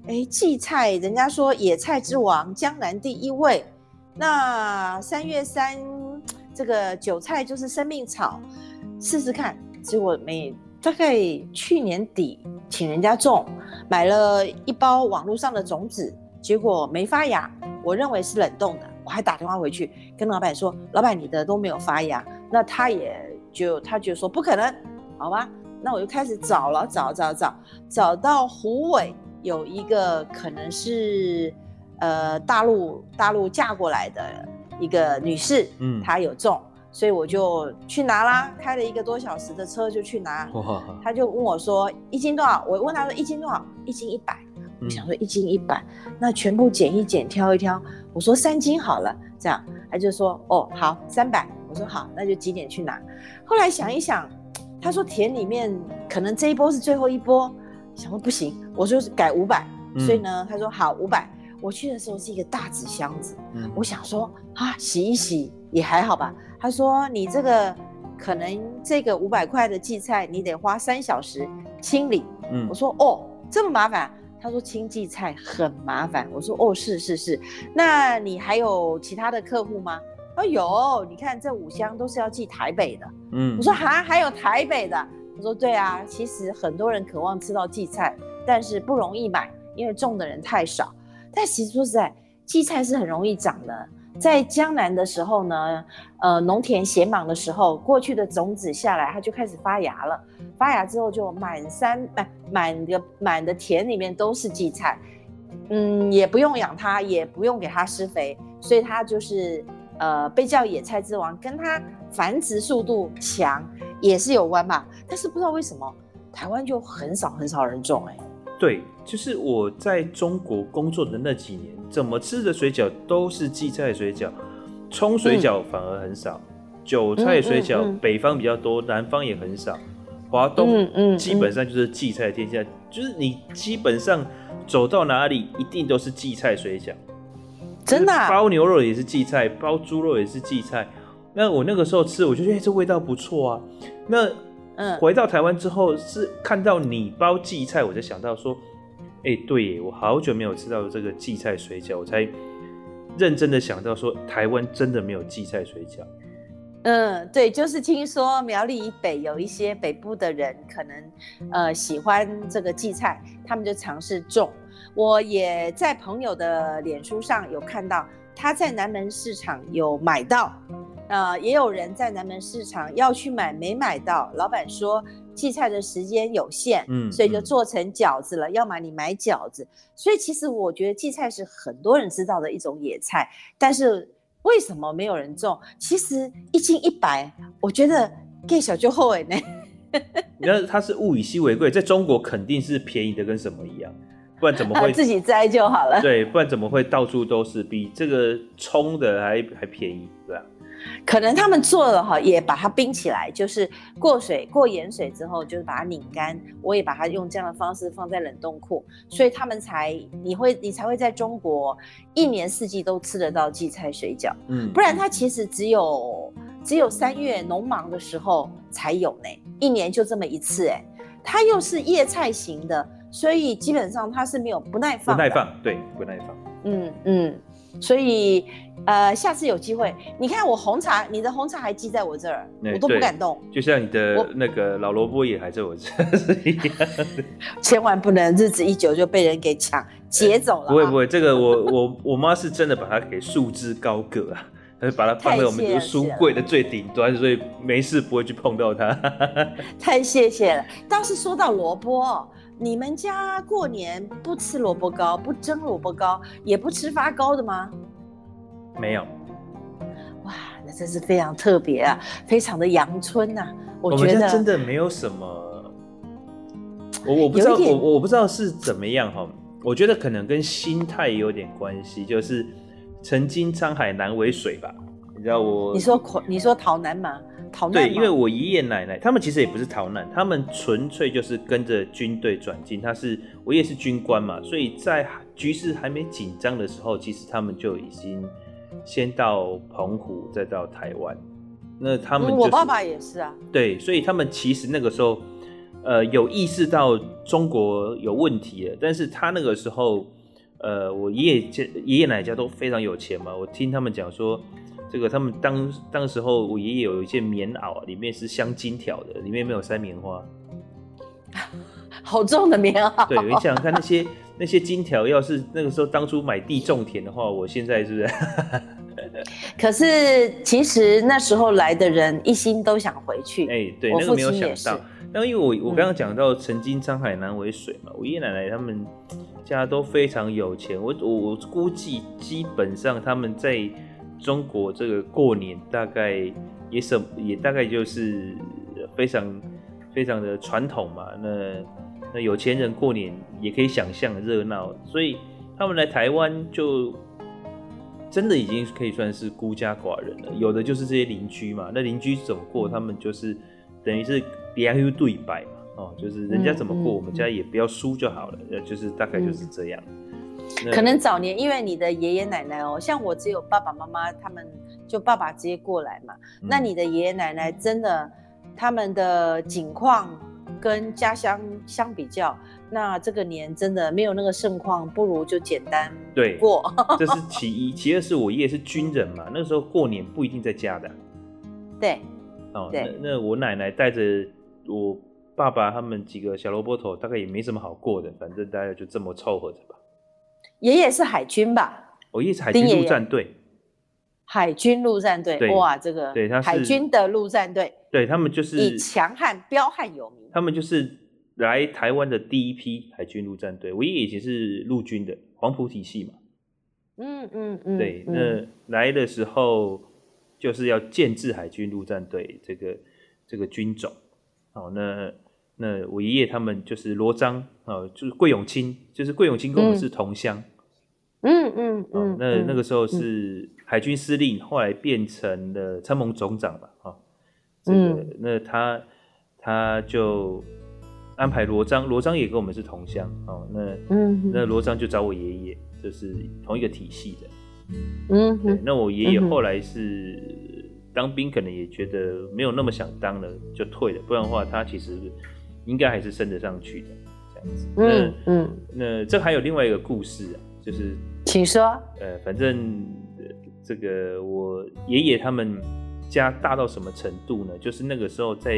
哎，荠菜，人家说野菜之王，江南第一位。那三月三，这个韭菜就是生命草，试试看。结果没。大概去年底请人家种，买了一包网络上的种子，结果没发芽。我认为是冷冻的，我还打电话回去跟老板说：“老板，你的都没有发芽。”那他也就他就说不可能，好吧？那我就开始找了，找找找，找到虎尾有一个可能是呃大陆大陆嫁过来的一个女士，嗯，她有种。所以我就去拿啦，开了一个多小时的车就去拿。他就问我说一斤多少？我问他说一斤多少？一斤一百。我想说一斤一百，那全部捡一捡，挑一挑。我说三斤好了，这样他就说哦好三百。我说好，那就几点去拿？后来想一想，他说田里面可能这一波是最后一波，想说不行，我说改五百。所以呢，他说好五百。我去的时候是一个大纸箱子，我想说啊洗一洗也还好吧。他说：“你这个可能这个五百块的荠菜，你得花三小时清理。”嗯，我说：“哦，这么麻烦。”他说：“清荠菜很麻烦。”我说：“哦，是是是。那你还有其他的客户吗？”他说：“有，你看这五箱都是要寄台北的。”嗯，我说：“哈，还有台北的？”他说：“对啊，其实很多人渴望吃到荠菜，但是不容易买，因为种的人太少。但其实说实在，荠菜是很容易长的。”在江南的时候呢，呃，农田闲忙的时候，过去的种子下来，它就开始发芽了。发芽之后就满山满满的满的田里面都是荠菜，嗯，也不用养它，也不用给它施肥，所以它就是呃被叫野菜之王，跟它繁殖速度强也是有关吧。但是不知道为什么台湾就很少很少人种哎、对，就是我在中国工作的那几年，怎么吃的水饺都是荠菜水饺，葱水饺反而很少，嗯、韭菜水饺、嗯。嗯嗯、北方比较多，南方也很少，华东基本上就是荠菜天下，就是你基本上走到哪里一定都是荠菜水饺，真的、啊，包牛肉也是荠菜，包猪肉也是荠菜。那我那个时候吃，我就觉得、欸、这味道不错啊。那嗯，回到台湾之后是看到你包荠菜，我就想到说，哎、欸，对耶，我好久没有吃到这个荠菜水饺，我才认真的想到说，台湾真的没有荠菜水饺。嗯，对，就是听说苗栗以北有一些北部的人可能呃喜欢这个荠菜，他们就尝试种。我也在朋友的脸书上有看到，他在南门市场有买到。呃，也有人在南门市场要去买，没买到。老板说荠菜的时间有限，嗯，所以就做成饺子了。嗯、要么你买饺子。所以其实我觉得荠菜是很多人知道的一种野菜，但是为什么没有人种？其实一斤一百，我觉得给小就后悔呢。你看它是物以稀为贵，在中国肯定是便宜的跟什么一样，不然怎么会 自己摘就好了？对，不然怎么会到处都是，比这个葱的还还便宜，对吧？可能他们做了哈，也把它冰起来，就是过水过盐水之后，就是把它拧干。我也把它用这样的方式放在冷冻库，所以他们才你会你才会在中国一年四季都吃得到荠菜水饺。嗯，不然它其实只有只有三月农忙的时候才有呢，一年就这么一次哎。它又是叶菜型的，所以基本上它是没有不耐放。不耐放，对，不耐放。嗯嗯。所以，呃，下次有机会，你看我红茶，你的红茶还积在我这儿，欸、我都不敢动。就像你的那个老萝卜也还在我这儿是一样。千万不能日子一久就被人给抢劫走了、欸。不会不会，这个我我我妈是真的把它给束之高阁啊，把它放在我们这个书柜的最顶端，所以没事不会去碰到它。太谢谢了。倒是说到萝卜。你们家过年不吃萝卜糕，不蒸萝卜糕，也不吃发糕的吗？没有。哇，那真是非常特别啊，非常的阳春呐、啊。我觉得真的没有什么，我我不知道，我我不知道是怎么样哈。我觉得可能跟心态有点关系，就是曾经沧海难为水吧。你知道我？你说你说逃难吗？逃难对，因为我爷爷奶奶他们其实也不是逃难，他们纯粹就是跟着军队转进。他是我爷爷是军官嘛，所以在局势还没紧张的时候，其实他们就已经先到澎湖，再到台湾。那他们、就是嗯、我爸爸也是啊。对，所以他们其实那个时候，呃，有意识到中国有问题了。但是他那个时候，呃，我爷爷家爷爷奶奶家都非常有钱嘛，我听他们讲说。这个他们当当时候，我爷爷有一件棉袄，里面是镶金条的，里面没有塞棉花，好重的棉袄。对，你想想看，那些那些金条，要是那个时候当初买地种田的话，我现在是不是？可是其实那时候来的人一心都想回去。哎，对，那个没有想到。那因为我我刚刚讲到曾经沧海难为水嘛，我爷爷奶奶他们家都非常有钱，我我我估计基本上他们在。中国这个过年大概也什也大概就是非常非常的传统嘛。那那有钱人过年也可以想象热闹，所以他们来台湾就真的已经可以算是孤家寡人了。有的就是这些邻居嘛，那邻居怎么过，他们就是等于是两相对白嘛。哦，就是人家怎么过，我们家也不要输就好了。呃，就是大概就是这样。可能早年因为你的爷爷奶奶哦，像我只有爸爸妈妈，他们就爸爸直接过来嘛。嗯、那你的爷爷奶奶真的，他们的景况跟家乡相比较，那这个年真的没有那个盛况，不如就简单过。对，这是 其一，其二是我爷爷是军人嘛，那时候过年不一定在家的。对，哦，对那那我奶奶带着我爸爸他们几个小萝卜头，大概也没什么好过的，反正大家就这么凑合着吧。爷爷是海军吧？我爷爷是海军陆战队。海军陆战队，哇，这个对，他是海军的陆战队，对他们就是以强悍彪悍有名。他们就是来台湾的第一批海军陆战队。我爷爷以前是陆军的，黄埔体系嘛。嗯嗯嗯。对，那来的时候就是要建制海军陆战队这个这个军种。好，那。那我爷爷他们就是罗章啊，就是桂永清，就是桂永清跟我们是同乡。嗯嗯嗯。那那个时候是海军司令，后来变成了参谋总长吧，哈。这个那他他就安排罗章，罗章也跟我们是同乡哦。那嗯，那罗章就找我爷爷，就是同一个体系的。嗯。对，那我爷爷后来是当兵，可能也觉得没有那么想当了，就退了。不然的话，他其实。应该还是升得上去的，这样子。嗯嗯，那这还有另外一个故事啊，就是，请说。呃，反正这个我爷爷他们家大到什么程度呢？就是那个时候在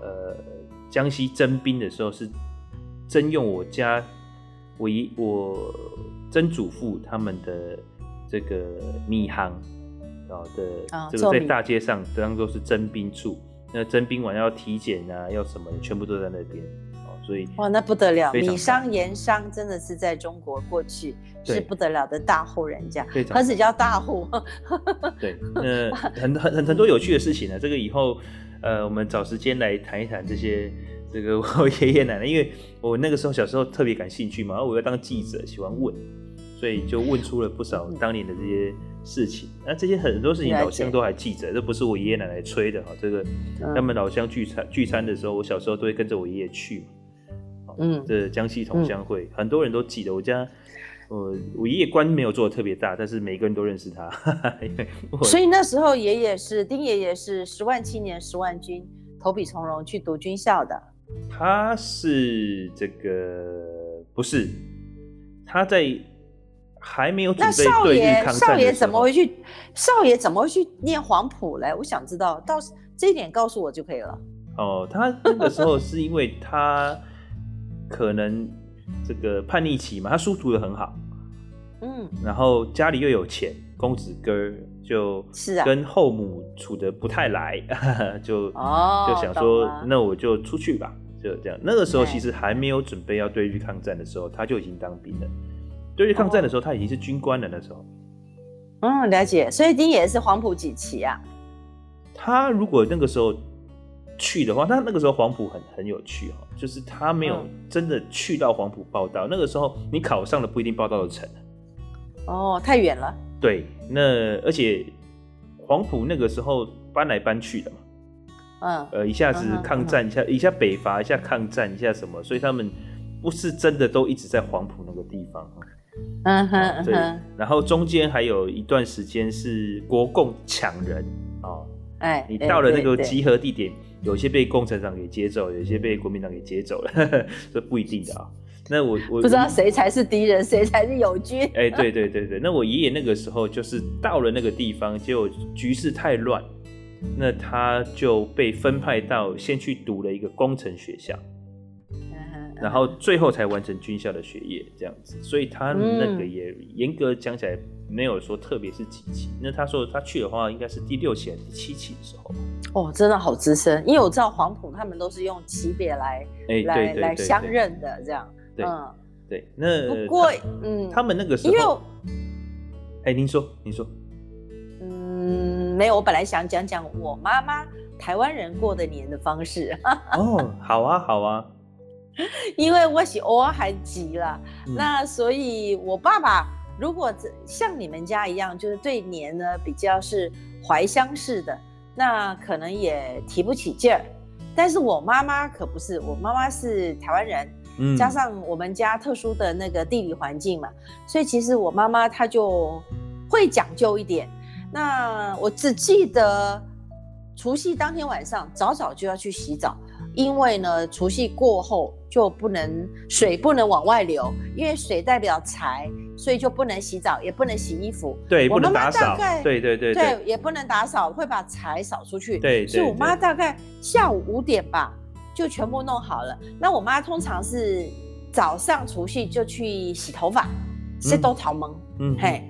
呃江西征兵的时候，是征用我家我一我曾祖父他们的这个米行啊的这个在大街上当做是征兵处。那征兵完要体检啊，要什么的，全部都在那边，哦，所以哇，那不得了，米商盐商真的是在中国过去是不得了的大户人家，何止叫大户？对，那，很很很很多有趣的事情呢、啊。这个以后，呃，我们找时间来谈一谈这些，这个我爷爷奶奶，因为我那个时候小时候特别感兴趣嘛，我要当记者，喜欢问，所以就问出了不少当年的这些事情。那这些很多事情老乡都还记着，这不是我爷爷奶奶吹的哈。这个他们老乡聚餐聚餐的时候，我小时候都会跟着我爷爷去嘛。嗯，这江西同乡会，很多人都记得。我家，呃，我爷爷官没有做的特别大，但是每个人都认识他。所以那时候爷爷是丁爷爷是十万青年十万军，投笔从戎去读军校的。他是这个不是，他在还没有准备对日抗战的时候。少爷怎么会去？少爷怎么会去念黄埔嘞？我想知道，到这一点告诉我就可以了。哦，他那个时候是因为他可能这个叛逆期嘛，他书读的很好，嗯，然后家里又有钱，公子哥儿就是啊，跟后母处的不太来，啊、就、哦、就想说，那我就出去吧。就这样，那个时候其实还没有准备要对日抗战的时候，他就已经当兵了。对日抗战的时候，他已经是军官了。那时候，嗯，了解。所以丁也是黄埔几期啊？他如果那个时候去的话，那那个时候黄埔很很有趣哦，就是他没有真的去到黄埔报道。那个时候你考上了不一定报道的成。哦，太远了。对，那而且黄埔那个时候搬来搬去的嘛。嗯，呃，一下子抗战，一下一下北伐，一下抗战，一下什么，所以他们不是真的都一直在黄埔那个地方。嗯哼，对。然后中间还有一段时间是国共抢人哦。哎，你到了那个集合地点，有些被共产党给接走，有些被国民党给接走了，这不一定的啊。那我我不知道谁才是敌人，谁才是友军。哎，对对对对，那我爷爷那个时候就是到了那个地方，结果局势太乱。那他就被分派到先去读了一个工程学校，然后最后才完成军校的学业这样子，所以他那个也严格讲起来没有说特别是几期。那他说他去的话应该是第六期还是第七期的时候。哦，真的好资深，因为我知道黄埔他们都是用级别来来来相认的这样。对对，那不过嗯，他们那个时候，哎，您说您说。嗯，没有，我本来想讲讲我妈妈台湾人过的年的方式。哦，好啊，好啊，因为我是偶尔还急了，嗯、那所以我爸爸如果像你们家一样，就是对年呢比较是怀乡式的，那可能也提不起劲儿。但是我妈妈可不是，我妈妈是台湾人，嗯、加上我们家特殊的那个地理环境嘛，所以其实我妈妈她就会讲究一点。那我只记得除夕当天晚上早早就要去洗澡，因为呢，除夕过后就不能水不能往外流，因为水代表财，所以就不能洗澡，也不能洗衣服。对，不能打扫。对对对对，也不能打扫，会把财扫出去。对，所以我妈大概下午五点吧，就全部弄好了。那我妈通常是早上除夕就去洗头发，洗都桃蒙。嗯，嘿。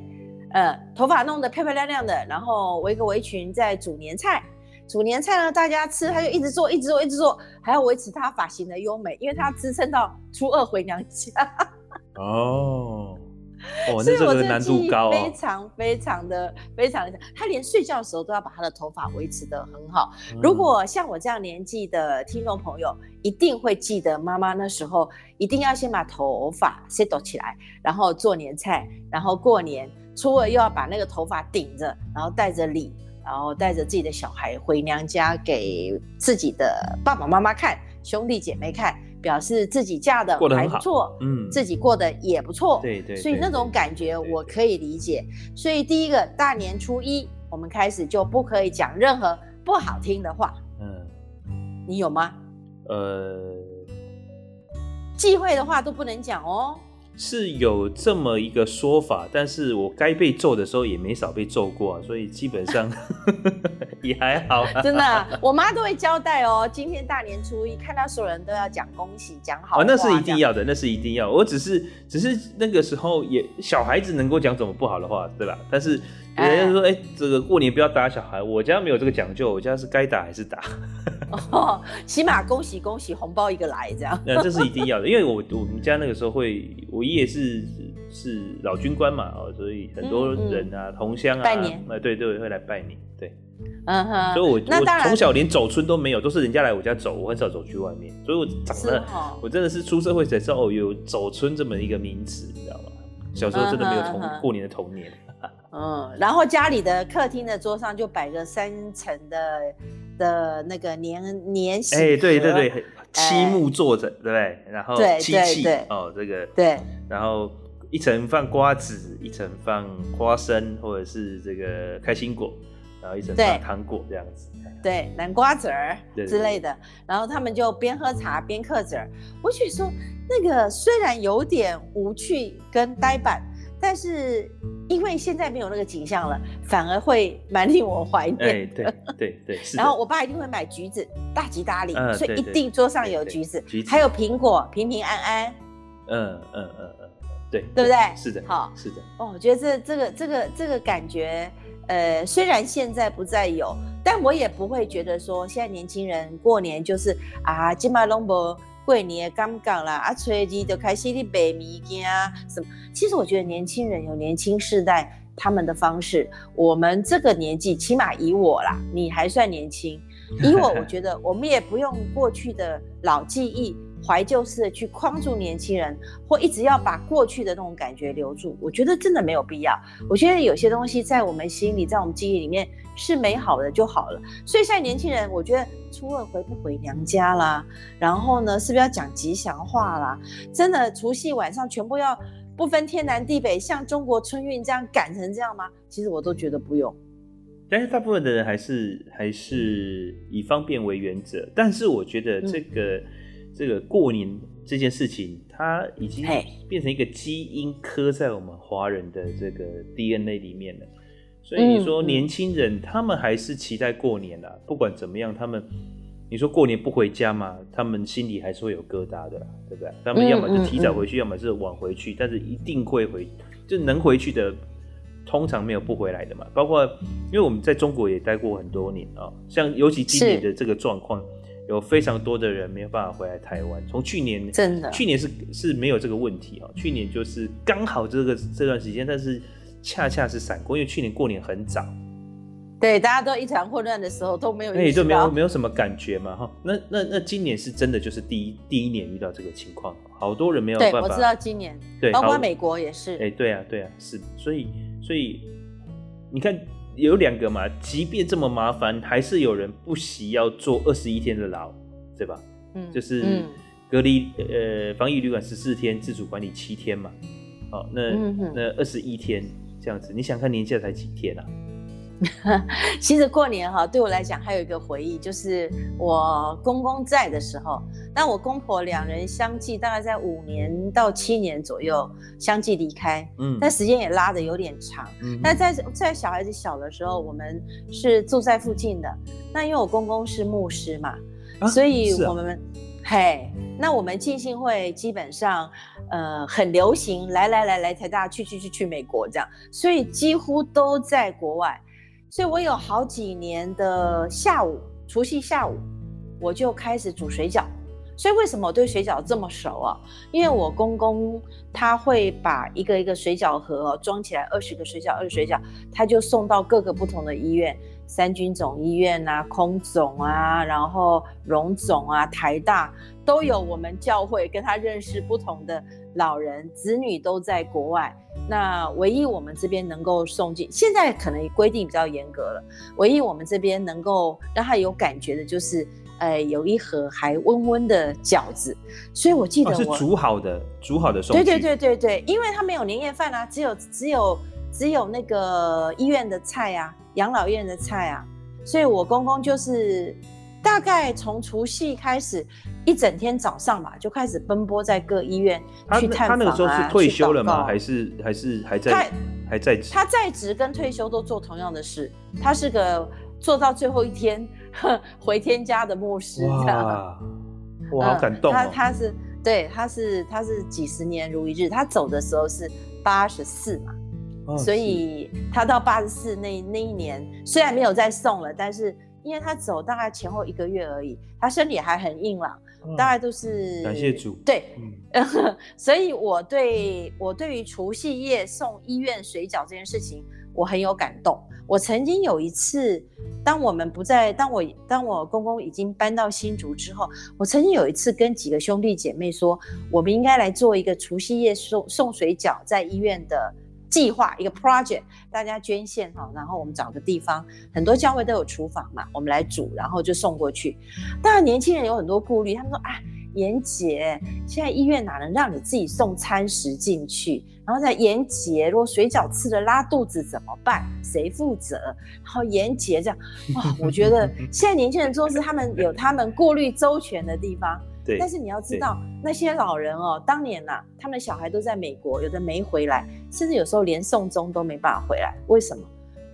呃，头发弄得漂漂亮亮的，然后围个围裙，在煮年菜。煮年菜呢，大家吃，他就一直做，一直做，一直做，还要维持他发型的优美，因为他支撑到初二回娘家。哦，哦，那这个难度高，非常非常的非常的，他连睡觉的时候都要把他的头发维持得很好。嗯、如果像我这样年纪的听众朋友，一定会记得妈妈那时候一定要先把头发 set 起来，然后做年菜，然后过年。初二又要把那个头发顶着，然后带着礼，然后带着自己的小孩回娘家，给自己的爸爸妈妈看，兄弟姐妹看，表示自己嫁的还不错，嗯，自己过得也不错，对对，所以那种感觉我可以理解。所以第一个大年初一，我们开始就不可以讲任何不好听的话，嗯，你有吗？呃，忌讳的话都不能讲哦。是有这么一个说法，但是我该被揍的时候也没少被揍过啊，所以基本上 也还好啊。真的啊，我妈都会交代哦。今天大年初一，看到所有人都要讲恭喜，讲好。哦，那是一定要的，那是一定要。我只是，只是那个时候也小孩子能够讲怎么不好的话，对吧？但是。人家说：“哎、欸，这个过年不要打小孩。我家没有这个讲究，我家是该打还是打。哦，起码恭喜恭喜，红包一个来这样。那这是一定要的，因为我我们家那个时候会，我爷爷是是老军官嘛，哦，所以很多人啊，嗯嗯、同乡啊，拜年，哎，对对，会来拜年，对，嗯哼。所以我我从小连走村都没有，都是人家来我家走，我很少走去外面。所以我长得，哦、我真的是出社会才知道哦，有走村这么一个名词，你知道吗？小时候真的没有童过年的童年。”嗯，然后家里的客厅的桌上就摆个三层的的那个年年喜，哎，对对对，漆木做的，对不对？然后漆器哦，这个对，然后一层放瓜子，一层放花生或者是这个开心果，然后一层放糖果这样子，对，南瓜籽儿之类的。然后他们就边喝茶边嗑籽儿。我觉得说那个虽然有点无趣跟呆板。但是因为现在没有那个景象了，反而会蛮令我怀念。对 对对对。然后我爸一定会买橘子，大吉大利，嗯、所以一定桌上有橘子，橘子还有苹果，平平安安。嗯嗯嗯嗯，对，对不对？是的，好，是的。哦，我觉得这这个这个这个感觉，呃，虽然现在不再有，但我也不会觉得说现在年轻人过年就是啊，金马龙博。过年的感觉啦，啊，初二就开始去卖物件啊，什么？其实我觉得年轻人有年轻世代他们的方式，我们这个年纪，起码以我啦，你还算年轻，以我，我觉得我们也不用过去的老记忆。怀旧式的去框住年轻人，或一直要把过去的那种感觉留住，我觉得真的没有必要。我觉得有些东西在我们心里，在我们记忆里面是美好的就好了。所以现在年轻人，我觉得初二回不回娘家啦？然后呢，是不是要讲吉祥话啦？真的除夕晚上全部要不分天南地北，像中国春运这样赶成这样吗？其实我都觉得不用。但是大部分的人还是还是以方便为原则。但是我觉得这个。嗯这个过年这件事情，它已经变成一个基因刻在我们华人的这个 DNA 里面了。所以你说年轻人他们还是期待过年啊，不管怎么样，他们你说过年不回家嘛，他们心里还是会有疙瘩的，对不对？他们要么就提早回去，要么是晚回去，但是一定会回，就能回去的，通常没有不回来的嘛。包括因为我们在中国也待过很多年啊，像尤其今年的这个状况。有非常多的人没有办法回来台湾。从去年，真的，去年是是没有这个问题哦。去年就是刚好这个这段时间，但是恰恰是闪过，因为去年过年很早，对，大家都一团混乱的时候都没有，哎，就没有没有什么感觉嘛哈。那那那今年是真的就是第一第一年遇到这个情况，好多人没有办法。对，我知道今年，对，包括美国也是。哎，对啊，对啊，是，所以所以你看。有两个嘛，即便这么麻烦，还是有人不惜要坐二十一天的牢，对吧？嗯，就是隔离、嗯、呃防疫旅馆十四天，自主管理七天嘛。好、哦，那、嗯、那二十一天这样子，你想看年假才几天啊？其实过年哈，对我来讲还有一个回忆，就是我公公在的时候，那我公婆两人相继大概在五年到七年左右相继离开，嗯，但时间也拉的有点长，嗯，但在在小孩子小的时候，我们是住在附近的，那因为我公公是牧师嘛，啊、所以我们、啊、嘿，那我们进信会基本上呃很流行来来来来台大去去去去美国这样，所以几乎都在国外。所以我有好几年的下午，除夕下午，我就开始煮水饺。所以为什么我对水饺这么熟啊？因为我公公他会把一个一个水饺盒装起来，二十个水饺，二十水饺，他就送到各个不同的医院，三军总医院啊，空总啊，然后荣总啊，台大都有。我们教会跟他认识不同的老人，子女都在国外。那唯一我们这边能够送进，现在可能规定比较严格了。唯一我们这边能够让他有感觉的，就是，呃，有一盒还温温的饺子。所以我记得是煮好的，煮好的送。对对对对对，因为他没有年夜饭啊，只有只有只有那个医院的菜啊，养老院的菜啊，所以我公公就是。大概从除夕开始，一整天早上嘛，就开始奔波在各医院去探访啊。他那个时候是退休了吗？还是还是还在？他还在职？他在职跟退休都做同样的事。他是个做到最后一天 回天家的牧师。哇，我好感动哦。他他是对，他是他是几十年如一日。他走的时候是八十四嘛，哦，所以他到八十四那那一年，虽然没有再送了，但是。因为他走大概前后一个月而已，他身体还很硬朗，嗯、大概都是感谢主。对，嗯、所以我对我对于除夕夜送医院水饺这件事情，我很有感动。我曾经有一次，当我们不在，当我当我公公已经搬到新竹之后，我曾经有一次跟几个兄弟姐妹说，我们应该来做一个除夕夜送送水饺在医院的计划一个 project，大家捐献哈，然后我们找个地方，很多教会都有厨房嘛，我们来煮，然后就送过去。当然年轻人有很多顾虑，他们说啊，妍姐，现在医院哪能让你自己送餐食进去？然后在妍姐，如果水饺吃了拉肚子怎么办？谁负责？然后妍姐这样，哇，我觉得现在年轻人做事，他们有他们顾虑周全的地方。对，但是你要知道，那些老人哦，当年呐、啊，他们的小孩都在美国，有的没回来，甚至有时候连送终都没办法回来。为什么？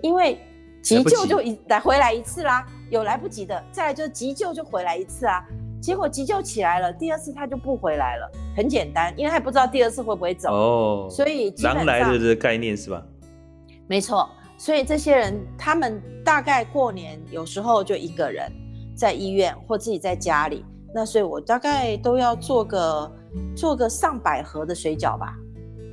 因为急救就一来回来一次啦，有来不及的，再来就是急救就回来一次啊。结果急救起来了，第二次他就不回来了。很简单，因为他不知道第二次会不会走哦，所以狼来的这个概念是吧？没错，所以这些人他们大概过年有时候就一个人在医院或自己在家里。那所以，我大概都要做个做个上百盒的水饺吧。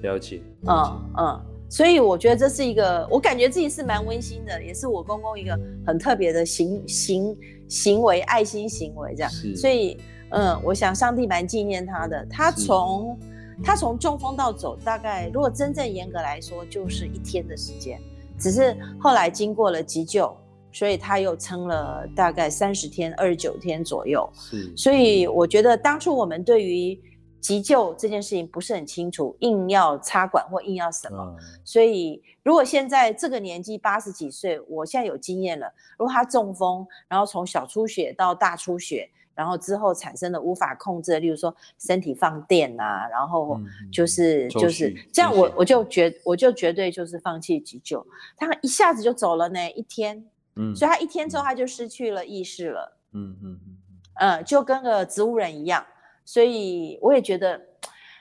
了解。了解。嗯嗯，所以我觉得这是一个，我感觉自己是蛮温馨的，也是我公公一个很特别的行行行为，爱心行为这样。是。所以，嗯，我想上帝蛮纪念他的。他从他从中风到走，大概如果真正严格来说，就是一天的时间。只是后来经过了急救。所以他又撑了大概三十天、二十九天左右。是，所以我觉得当初我们对于急救这件事情不是很清楚，硬要插管或硬要什么。嗯、所以如果现在这个年纪八十几岁，我现在有经验了。如果他中风，然后从小出血到大出血，然后之后产生的无法控制的，例如说身体放电啊，然后就是、嗯、就是这样我，我我就绝我就绝对就是放弃急救。他一下子就走了呢，一天。嗯，所以他一天之后他就失去了意识了。嗯嗯嗯嗯，就跟个植物人一样。所以我也觉得，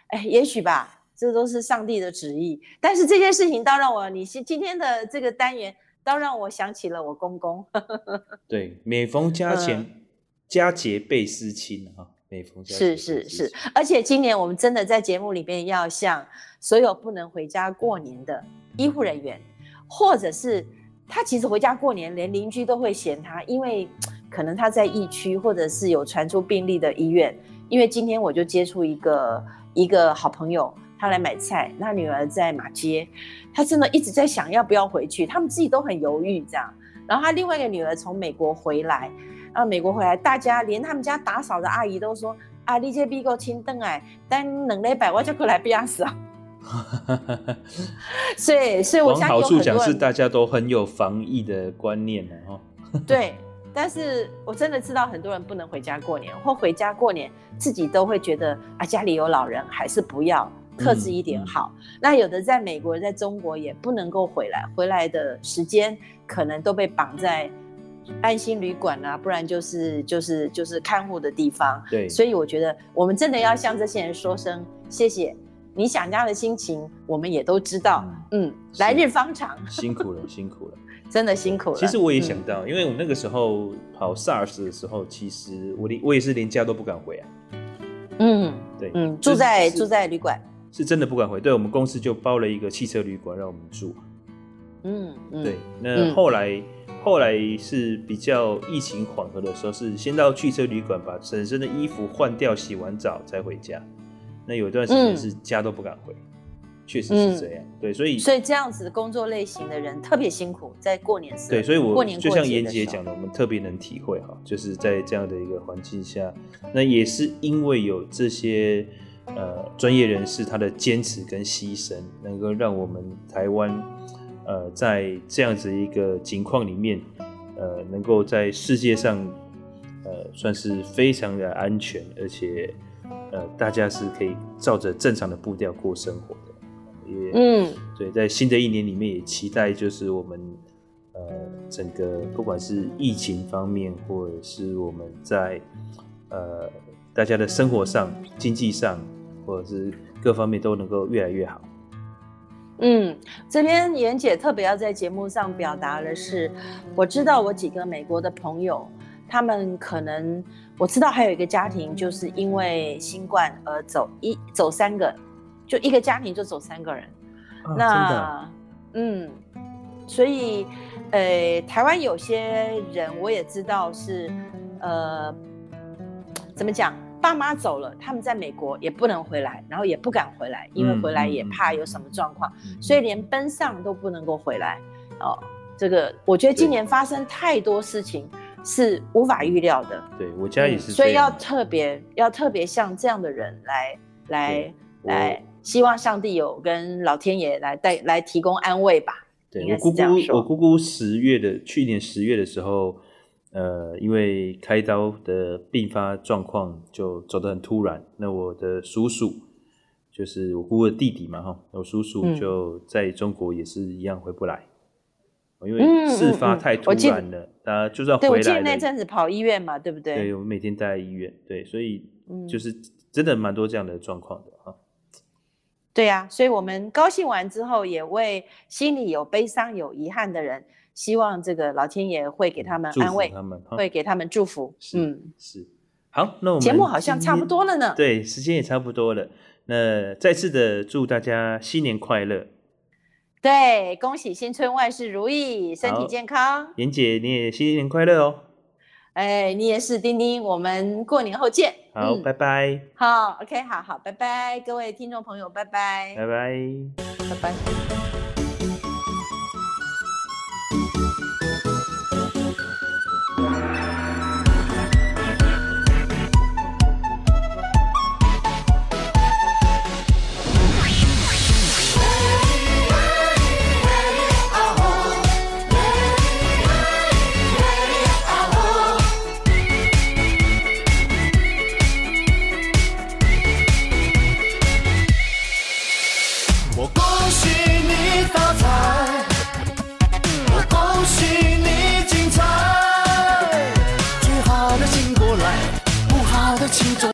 哎，也许吧，这都是上帝的旨意。但是这件事情倒让我，你是今天的这个单元，倒让我想起了我公公。对，每逢佳节，嗯、佳节倍思亲啊。每逢是是是，而且今年我们真的在节目里面要向所有不能回家过年的医护人员，或者是。他其实回家过年，连邻居都会嫌他，因为可能他在疫区，或者是有传出病例的医院。因为今天我就接触一个一个好朋友，他来买菜，他女儿在马街，他真的一直在想要不要回去，他们自己都很犹豫这样。然后他另外一个女儿从美国回来，啊，美国回来，大家连他们家打扫的阿姨都说：“啊，你这比够清灯哎，但两礼拜我就过来 不要死啊。”所以，所以我想往好处讲是大家都很有防疫的观念的哦。对，但是我真的知道很多人不能回家过年，或回家过年自己都会觉得啊，家里有老人还是不要，克制一点好。那有的在美国，在中国也不能够回来，回来的时间可能都被绑在安心旅馆啊，不然就是就是就是看护的地方。对，所以我觉得我们真的要向这些人说声谢谢。你想家的心情，我们也都知道。嗯，嗯，来日方长，辛苦了，辛苦了，真的辛苦了。其实我也想到，嗯、因为我那个时候跑 SARS 的时候，其实我连我也是连家都不敢回啊。嗯，对，嗯，住在住在旅馆，是真的不敢回。对，我们公司就包了一个汽车旅馆让我们住。嗯，嗯对。那后来、嗯、后来是比较疫情缓和的时候，是先到汽车旅馆把整身的衣服换掉，洗完澡再回家。那有一段时间是家都不敢回，确、嗯、实是这样。嗯、对，所以所以这样子工作类型的人特别辛苦，在过年时。对，所以我过年就像妍姐讲的，我们特别能体会哈，就是在这样的一个环境下，那也是因为有这些呃专业人士他的坚持跟牺牲，能够让我们台湾呃在这样子一个情况里面，呃能够在世界上呃算是非常的安全，而且。呃，大家是可以照着正常的步调过生活的，也嗯，对，在新的一年里面也期待，就是我们呃整个不管是疫情方面，或者是我们在呃大家的生活上、经济上，或者是各方面都能够越来越好。嗯，这边妍姐特别要在节目上表达的是，我知道我几个美国的朋友，他们可能。我知道还有一个家庭，就是因为新冠而走一走三个，就一个家庭就走三个人。啊、那，嗯，所以，呃，台湾有些人我也知道是，呃，怎么讲？爸妈走了，他们在美国也不能回来，然后也不敢回来，因为回来也怕有什么状况，嗯、所以连奔丧都不能够回来。哦，这个我觉得今年发生太多事情是无法预料的。对，我家也是、嗯，所以要特别要特别像这样的人来来来，希望上帝有跟老天爷来带来提供安慰吧。对，我姑姑，我姑姑十月的去年十月的时候。呃，因为开刀的并发状况就走得很突然，那我的叔叔就是我姑姑的弟弟嘛，哈，我叔叔就在中国也是一样回不来，嗯、因为事发太突然了，他、嗯嗯、就算回来。对，我记得那阵子跑医院嘛，对不对？对，我每天待在医院，对，所以就是真的蛮多这样的状况的哈。对呀、啊，所以我们高兴完之后，也为心里有悲伤、有遗憾的人。希望这个老天爷会给他们安慰，他们会给他们祝福。嗯，是。好，那我们节目好像差不多了呢。对，时间也差不多了。那再次的祝大家新年快乐。对，恭喜新春万事如意，身体健康。妍姐，你也新年快乐哦。哎，你也是，丁丁，我们过年后见。好，嗯、拜拜。好，OK，好好，拜拜，各位听众朋友，拜拜，拜拜，拜拜。